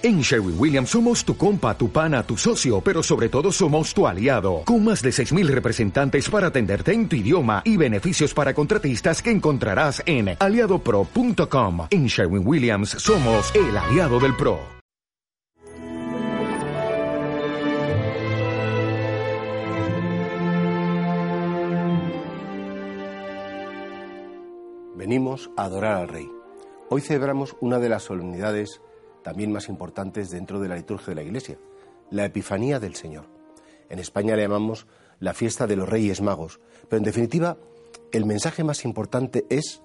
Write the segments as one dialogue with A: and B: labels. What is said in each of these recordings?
A: En Sherwin Williams somos tu compa, tu pana, tu socio, pero sobre todo somos tu aliado, con más de 6.000 representantes para atenderte en tu idioma y beneficios para contratistas que encontrarás en aliadopro.com. En Sherwin Williams somos el aliado del PRO.
B: Venimos a adorar al Rey. Hoy celebramos una de las solemnidades también más importantes dentro de la liturgia de la Iglesia, la Epifanía del Señor. En España le llamamos la fiesta de los Reyes Magos, pero en definitiva el mensaje más importante es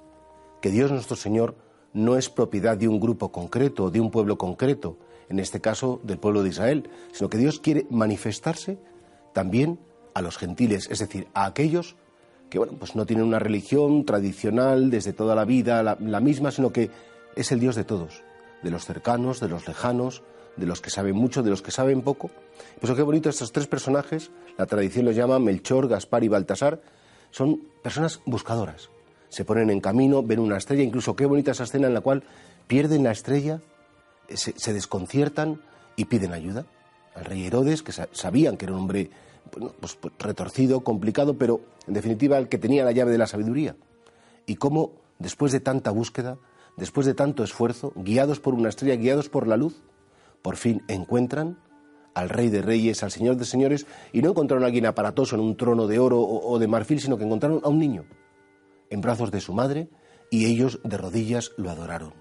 B: que Dios nuestro Señor no es propiedad de un grupo concreto, de un pueblo concreto, en este caso del pueblo de Israel, sino que Dios quiere manifestarse también a los gentiles, es decir, a aquellos que bueno, pues no tienen una religión tradicional desde toda la vida, la, la misma, sino que es el Dios de todos, de los cercanos, de los lejanos, de los que saben mucho, de los que saben poco. Pues qué bonito estos tres personajes, la tradición los llama Melchor, Gaspar y Baltasar, son personas buscadoras. Se ponen en camino, ven una estrella, incluso qué bonita esa escena en la cual pierden la estrella, se, desconciertan y piden ayuda. Al rey Herodes, que sabían que era un hombre pues, pues, retorcido, complicado, pero en definitiva el que tenía la llave de la sabiduría. Y cómo, después de tanta búsqueda, después de tanto esfuerzo, guiados por una estrella, guiados por la luz, por fin encuentran al Rey de Reyes, al Señor de Señores, y no encontraron a alguien aparatoso en un trono de oro o, de marfil, sino que encontraron a un niño en brazos de su madre y ellos de rodillas lo adoraron.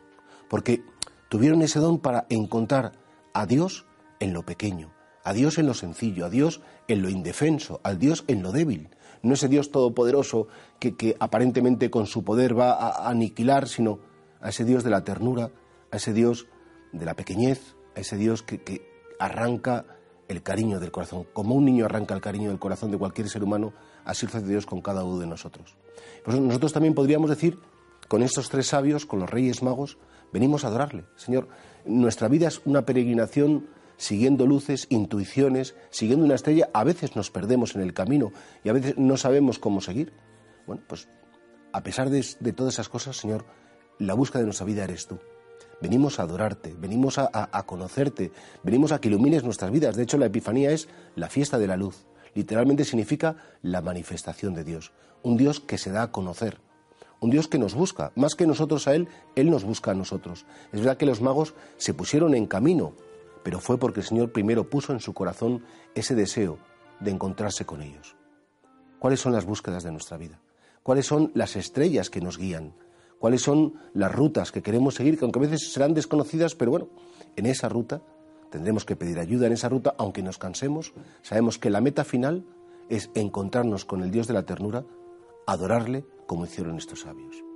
B: Porque tuvieron ese don para encontrar a Dios en lo pequeño, a Dios en lo sencillo, a Dios en lo indefenso, al Dios en lo débil. No ese Dios todopoderoso que, que aparentemente con su poder va a aniquilar, sino a ese Dios de la ternura, a ese Dios de la pequeñez, a ese Dios que, arranca el cariño del corazón. Como un niño arranca el cariño del corazón de cualquier ser humano, así lo hace Dios con cada uno de nosotros. Pues nosotros también podríamos decir, con estos tres sabios, con los reyes magos, venimos a adorarle. Señor, nuestra vida es una peregrinación siguiendo luces, intuiciones, siguiendo una estrella. A veces nos perdemos en el camino y a veces no sabemos cómo seguir. Bueno, pues a pesar de, de todas esas cosas, Señor, la búsqueda de nuestra vida eres tú. Venimos a adorarte, venimos a, conocerte, venimos a que ilumines nuestras vidas. De hecho, la Epifanía es la fiesta de la luz. Literalmente significa la manifestación de Dios. Un Dios que se da a conocer. Un Dios que nos busca. Más que nosotros a Él, Él nos busca a nosotros. Es verdad que los magos se pusieron en camino, pero fue porque el Señor primero puso en su corazón ese deseo de encontrarse con ellos. ¿Cuáles son las búsquedas de nuestra vida? ¿Cuáles son las estrellas que nos guían? Cuáles son las rutas que queremos seguir, que aunque a veces serán desconocidas, pero bueno, en esa ruta tendremos que pedir ayuda en esa ruta, aunque nos cansemos, sabemos que la meta final es encontrarnos con el Dios de la ternura, adorarle como hicieron estos sabios.